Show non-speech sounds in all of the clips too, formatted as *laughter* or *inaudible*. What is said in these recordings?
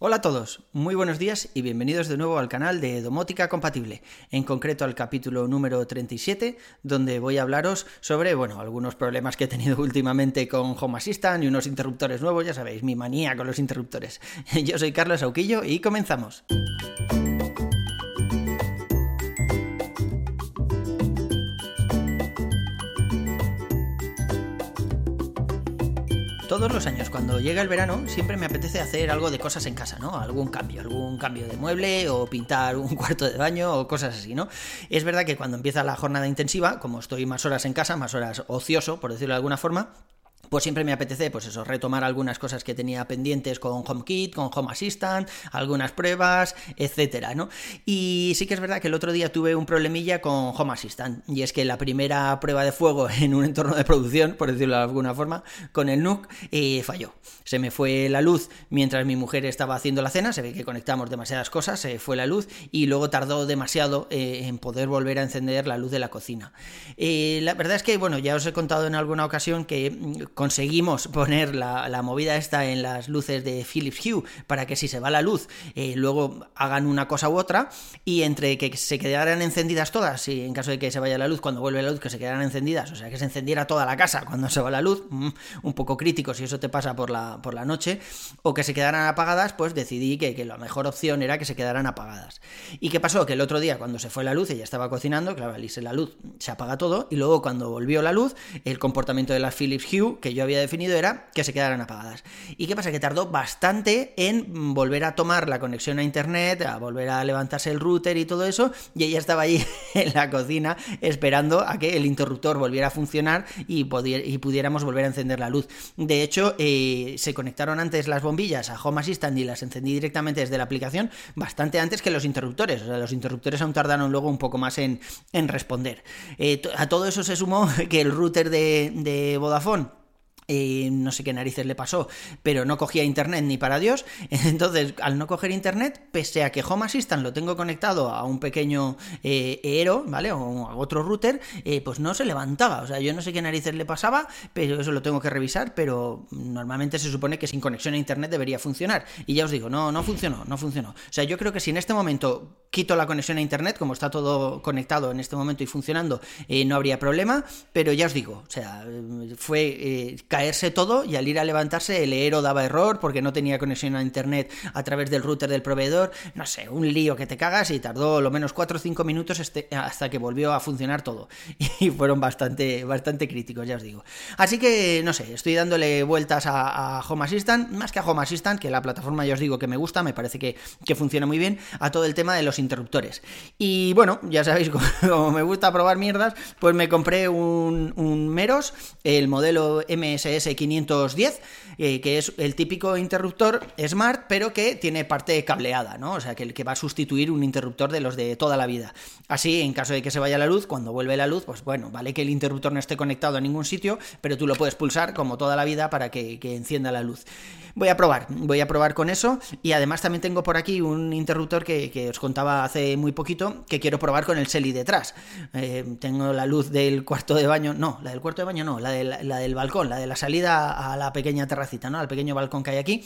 Hola a todos, muy buenos días y bienvenidos de nuevo al canal de Domótica Compatible, en concreto al capítulo número 37, donde voy a hablaros sobre, bueno, algunos problemas que he tenido *laughs* últimamente con Home Assistant y unos interruptores nuevos, ya sabéis, mi manía con los interruptores. *laughs* Yo soy Carlos Auquillo y comenzamos. Todos los años, cuando llega el verano, siempre me apetece hacer algo de cosas en casa, ¿no? Algún cambio, algún cambio de mueble o pintar un *laughs* cuarto de baño o cosas así, ¿no? Es verdad que cuando empieza la jornada intensiva, como estoy más horas en casa, más horas ocioso, por decirlo de alguna forma, pues siempre me apetece, pues eso, retomar algunas cosas que tenía pendientes con HomeKit, con Home Assistant, algunas pruebas, etcétera, ¿no? Y sí que es verdad que el otro día tuve un problemilla con Home Assistant, y es que la primera prueba de fuego *laughs* en un entorno de producción, por decirlo de alguna forma, con el NUC, eh, falló. Se me fue la luz mientras mi mujer estaba haciendo la cena, se ve que conectamos demasiadas cosas, se fue la luz, y luego tardó demasiado eh, en poder volver a encender la luz de la cocina. Eh, la verdad es que, bueno, ya os he contado en alguna ocasión que mm, conseguimos poner la, movida esta en las luces de Philips Hue para que si se va la luz eh, luego hagan una cosa u otra y entre que se quedaran encendidas todas y en caso de que se vaya la luz cuando vuelve la luz que se quedaran encendidas o sea que se encendiera toda la casa cuando se va la luz mm, un poco crítico si eso te pasa por la, por la noche o que se quedaran apagadas pues decidí que, que la mejor opción era que se quedaran apagadas. Y qué pasó que el otro día cuando se fue la luz ella estaba cocinando claro la luz se apaga todo y luego cuando volvió la luz el comportamiento de las Philips Hue que yo había definido era que se quedaran apagadas. ¿Y qué pasa? Que tardó bastante en volver a tomar la conexión a internet, a volver a levantarse el router y todo eso, y ella estaba allí *laughs* en la cocina esperando a que el interruptor volviera a funcionar y, y pudiéramos volver a encender la luz. De hecho, eh, se conectaron antes las bombillas a Home Assistant y las encendí directamente desde la aplicación bastante antes que los interruptores. O sea, los interruptores aún tardaron luego un poco más en, en responder. Eh, a todo eso se sumó *laughs* que el router de, de Vodafone eh, no sé qué narices le pasó, pero no cogía internet ni para Dios. *laughs* Entonces, al no coger internet, pese a que Home Assistant lo tengo conectado a un pequeño eh, Eero, ¿vale? O a otro router, eh, pues no se levantaba. O sea, yo no sé qué narices le pasaba, pero eso lo tengo que revisar. Pero normalmente se supone que sin conexión a internet debería funcionar. Y ya os digo, no, no funcionó, no funcionó. O sea, yo creo que si en este momento quito la conexión a internet, como está todo conectado en este momento y funcionando, no habría problema. Pero ya os digo, o sea, fue caerse todo y al ir a levantarse el Eero daba error porque no tenía conexión a internet a través del router del proveedor, no sé, un lío que te cagas y tardó lo menos 4 o 5 minutos este, hasta que volvió a funcionar todo *laughs* y fueron bastante, bastante críticos, ya os digo. Así que, no sé, estoy dándole vueltas a, Home Assistant, más que a Home Assistant, que la plataforma ya os digo que me gusta, me parece que, funciona muy bien, a todo el tema de los interruptores. Y bueno, ya sabéis, *laughs* como, me gusta probar mierdas, pues me compré un, un Meros, el modelo MS SS510, eh, que es el típico interruptor smart, pero que tiene parte cableada, ¿no? O sea, que, que va a sustituir un interruptor de los de toda la vida. Así, en caso de que se vaya la luz, cuando vuelve la luz, pues bueno, vale que el interruptor no esté conectado a ningún sitio, pero tú lo puedes pulsar como toda la vida para que, encienda la luz. Voy a probar, voy a probar con eso y además también tengo por aquí un interruptor que, os contaba hace muy poquito que quiero probar con el Selly detrás. Eh, tengo la luz del cuarto de baño, no, la del cuarto de baño no, la, la del balcón, la de la salida a la pequeña terracita, ¿no? Al pequeño balcón que hay aquí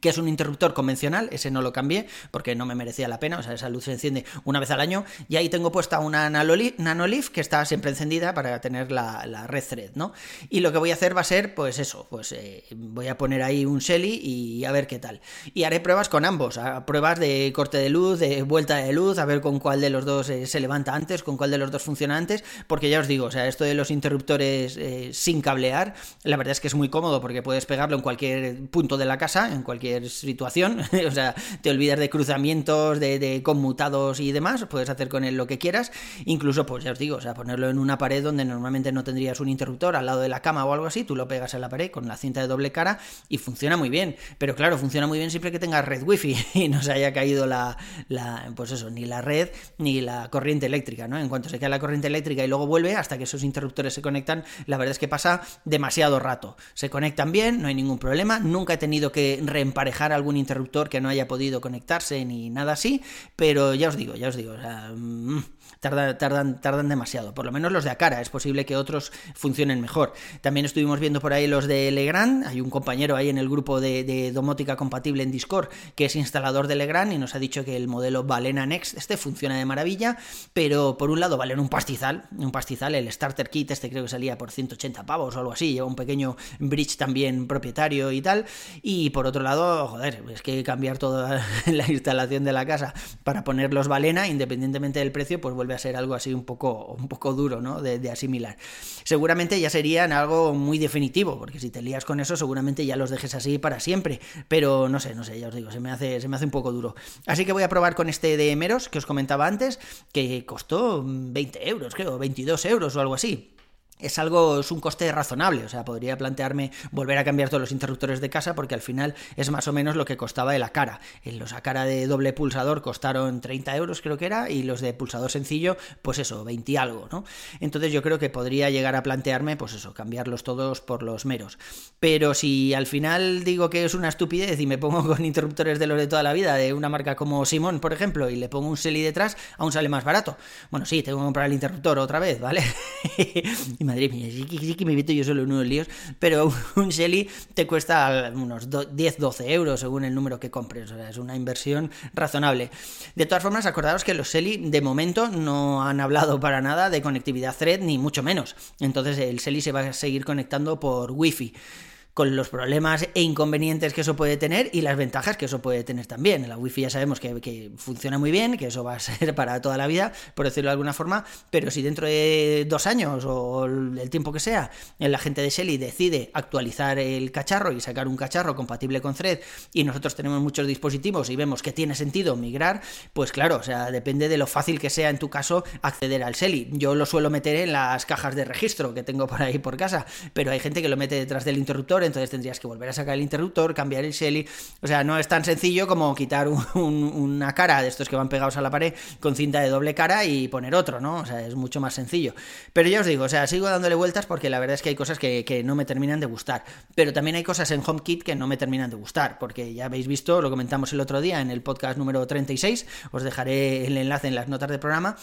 que es un interruptor convencional, ese no lo cambié porque no me merecía la pena, o sea, esa luz se enciende una vez al año y ahí tengo puesta una Nanolif que está siempre encendida para tener la, red thread, ¿no? Y lo que voy a hacer va a ser, pues eso, pues eh, voy a poner ahí un Shelly y a ver qué tal. Y haré pruebas con ambos, pruebas de corte de luz, de vuelta de luz, a ver con cuál de los dos eh, se levanta antes, con cuál de los dos funciona antes, porque ya os digo, o sea, esto de los interruptores eh, sin cablear, la verdad es que es muy cómodo porque puedes pegarlo en cualquier punto de la casa, en cualquier situación, *laughs* o sea, te olvidas de cruzamientos, de, conmutados y demás, puedes hacer con él lo que quieras, incluso, pues ya os digo, o sea, ponerlo en una pared donde normalmente no tendrías un interruptor, al lado de la cama o algo así, tú lo pegas en la pared con la cinta de doble cara y funciona muy bien, pero claro, funciona muy bien siempre que tengas red wifi *laughs* y no se haya caído la, pues eso, ni la red ni la corriente eléctrica, ¿no? En cuanto se cae la corriente eléctrica y luego vuelve, hasta que esos interruptores se conectan, la verdad es que pasa demasiado rato. Se conectan bien, no hay ningún problema, nunca he tenido que reemparejar algún interruptor que no haya podido conectarse ni nada así, pero ya os digo, ya os digo, o sea, mm, tardan, tardan, tardan demasiado. Por lo menos los de Acara, es posible que otros funcionen mejor. También estuvimos viendo por ahí los de Legrand, hay un compañero ahí en el grupo de, domótica compatible en Discord que es instalador de Legrand y nos ha dicho que el modelo Balena Next este funciona de maravilla, pero por un lado valen un pastizal, un pastizal, el starter kit este creo que salía por 180 pavos o algo así, lleva un pequeño bridge también propietario y tal, y por otro lado, joder, es que cambiar toda *laughs* la instalación de la casa para poner los balena, independientemente del precio, pues vuelve a ser algo así un poco, un poco duro, ¿no? De, asimilar. Seguramente ya serían algo muy definitivo, porque si te lías con eso, seguramente ya los dejes así para siempre. Pero no sé, no sé, ya os digo, se me hace, se me hace un poco duro. Así que voy a probar con este de Meros que os comentaba antes, que costó 20 euros, creo, 22 euros o algo así es algo, es un coste razonable, o sea, podría plantearme volver a cambiar todos los interruptores de casa porque al final es más o menos lo que costaba el Acara. Los Acara de doble pulsador costaron 30 euros creo que era y los de pulsador sencillo, pues eso, 20 y algo, ¿no? Entonces yo creo que podría llegar a plantearme, pues eso, cambiarlos todos por los meros. Pero si al final digo que es una estupidez y me pongo con interruptores de los de toda la vida, de una marca como Simón, por ejemplo, y le pongo un Selly detrás, aún sale más barato. Bueno, sí, tengo que comprar el interruptor otra vez, ¿vale? *laughs* madre mía, sí, que me meto yo solo en unos líos, pero un *laughs* Shelly te cuesta unos 10-12 euros según el número que compres, o sea, es una inversión razonable. De todas formas, acordaros que los Shelly de momento no han hablado para nada de conectividad Thread, ni mucho menos. Entonces el Shelly se va a seguir conectando por Wi-Fi con los problemas e inconvenientes que eso puede tener y las ventajas que eso puede tener también. La Wi-Fi ya sabemos que, funciona muy bien, que eso va a *laughs* ser para toda la vida, por decirlo de alguna forma, pero si dentro de dos años o el tiempo que sea, la gente de Shelly decide actualizar el cacharro y sacar un cacharro compatible con Thread y nosotros tenemos muchos dispositivos y vemos que tiene sentido migrar, pues claro, o sea, depende de lo fácil que sea en tu caso acceder al Shelly. Yo lo suelo meter en las cajas de registro que tengo por ahí por casa, pero hay gente que lo mete detrás del interruptor entonces tendrías que volver a sacar el interruptor, cambiar el Shelly. O sea, no es tan sencillo como quitar una cara de estos que van pegados a la pared con cinta de doble cara y poner otro, ¿no? O sea, es mucho más sencillo. Pero ya os digo, o sea, sigo dándole vueltas porque la verdad es que hay cosas que, que no me terminan de gustar. Pero también hay cosas en HomeKit que no me terminan de gustar, porque ya habéis visto, lo comentamos el otro día en el podcast número 36, os dejaré el enlace en las notas del programa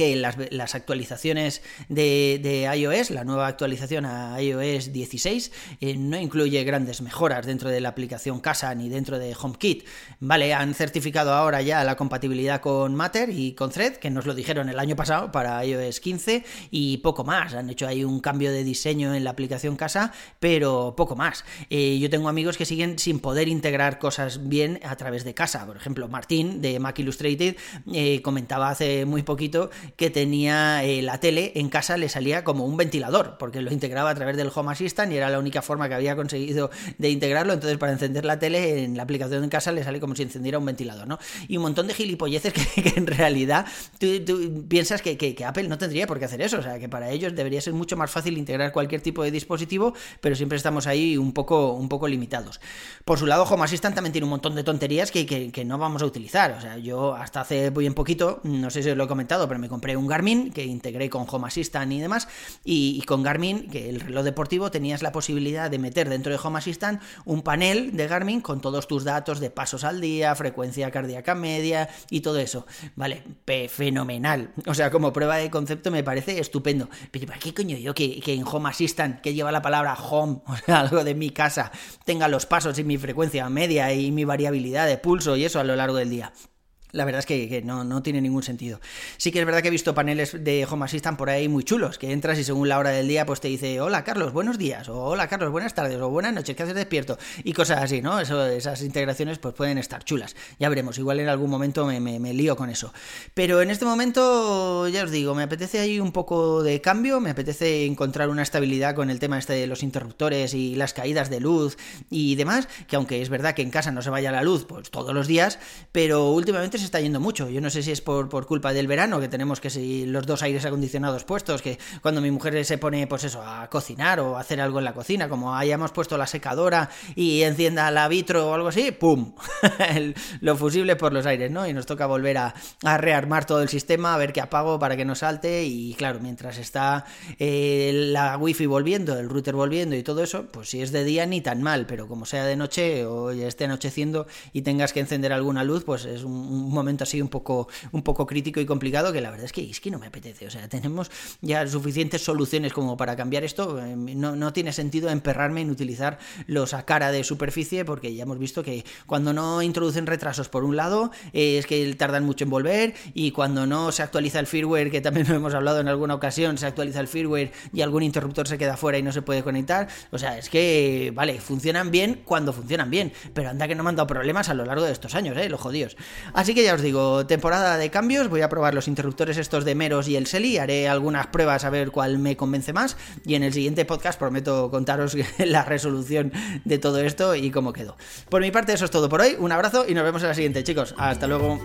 que las, actualizaciones de, iOS, la nueva actualización a iOS 16, eh, no incluye grandes mejoras dentro de la aplicación Casa ni dentro de HomeKit. Vale, han certificado ahora ya la compatibilidad con Matter y con Thread, que nos lo dijeron el año pasado para iOS 15, y poco más. Han hecho ahí un cambio de diseño en la aplicación Casa, pero poco más. Eh, yo tengo amigos que siguen sin poder integrar cosas bien a través de Casa. Por ejemplo, Martín de Mac Illustrated eh, comentaba hace muy poquito que tenía eh, la tele en casa le salía como un ventilador, porque lo integraba a través del Home Assistant y era la única forma que había conseguido de integrarlo. Entonces, para encender la tele en la aplicación en casa le sale como si encendiera un ventilador, ¿no? Y un montón de gilipolleces *laughs* que, en realidad tú, piensas que, que, Apple no tendría por qué hacer eso. O sea, que para ellos debería ser mucho más fácil integrar cualquier tipo de dispositivo, pero siempre estamos ahí un poco, un poco limitados. Por su lado, Home Assistant también tiene un montón de tonterías que, que no vamos a utilizar. O sea, yo hasta hace bien poquito, no sé si os lo he comentado, pero me un Garmin que integré con Home Assistant y demás. Y, con Garmin, que el reloj deportivo, tenías la posibilidad de meter dentro de Home Assistant un panel de Garmin con todos tus datos de pasos al día, frecuencia cardíaca media y todo eso. Vale, fenomenal. O sea, como prueba de concepto me parece estupendo. Pero ¿para qué coño yo que, que en Home Assistant, que lleva la palabra home, *laughs* o sea, algo de mi casa, tenga los pasos y mi frecuencia media y mi variabilidad de pulso y eso a lo largo del día? La verdad es que, no, no, tiene ningún sentido. Sí que es verdad que he visto paneles de Home Assistant por ahí muy chulos, que entras y según la hora del día pues te dice, hola Carlos, buenos días, o hola Carlos, buenas tardes, o buenas noches, ¿qué haces despierto? Y cosas así, ¿no? Eso, esas integraciones pues pueden estar chulas. Ya veremos, igual en algún momento me, me, lío con eso. Pero en este momento, ya os digo, me apetece ahí un poco de cambio, me apetece encontrar una estabilidad con el tema este de los interruptores y las caídas de luz y demás, que aunque es verdad que en casa no se vaya la luz pues todos los días, pero últimamente se está yendo mucho. Yo no sé si es por, por culpa del verano, que tenemos que si los dos aires acondicionados puestos, que cuando mi mujer se pone, pues eso, a cocinar o a hacer algo en la cocina, como hayamos puesto la secadora y encienda la vitro o algo así, ¡pum! *laughs* lo fusible por los aires, ¿no? Y nos toca volver a, a, rearmar todo el sistema, a ver qué apago para que no salte. Y claro, mientras está eh, la wifi volviendo, el router volviendo y todo eso, pues si es de día ni tan mal, pero como sea de noche o esté anocheciendo y tengas que encender alguna luz, pues es un momento así un poco, un poco crítico y complicado que la verdad es que, es que no me apetece. O sea, tenemos ya suficientes soluciones como para cambiar esto. Eh, no, no tiene sentido emperrarme en utilizar los a cara de superficie porque ya hemos visto que cuando no introducen retrasos por un lado eh, es que tardan mucho en volver y cuando no se actualiza el firmware, que también *laughs* lo hemos hablado en alguna ocasión, se actualiza el firmware y algún interruptor se queda fuera y no se puede conectar. O sea, es que, vale, funcionan bien cuando funcionan bien, pero anda que no me han dado problemas a lo largo de estos años, ¿eh? Los jodidos. Así ya os digo, temporada de cambios, voy a probar los interruptores estos de Meros y el Seli, haré algunas pruebas a ver cuál me convence más y en el siguiente podcast prometo contaros *laughs* la resolución de todo esto y cómo quedó. Por mi parte eso es todo por hoy, un abrazo y nos vemos en la siguiente chicos, hasta luego.